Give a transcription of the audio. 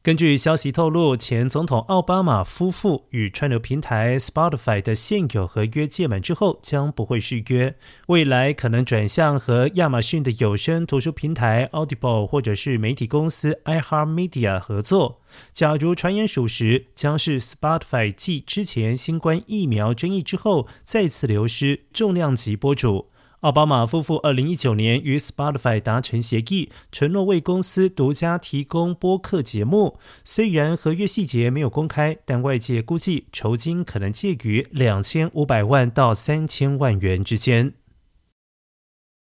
根据消息透露，前总统奥巴马夫妇与串流平台 Spotify 的现有合约届满之后，将不会续约，未来可能转向和亚马逊的有声图书平台 Audible 或者是媒体公司 iHeartMedia 合作。假如传言属实，将是 Spotify 继之前新冠疫苗争议之后再次流失重量级播主。奥巴马夫妇二零一九年与 Spotify 达成协议，承诺为公司独家提供播客节目。虽然合约细节没有公开，但外界估计酬金可能介于两千五百万到三千万元之间。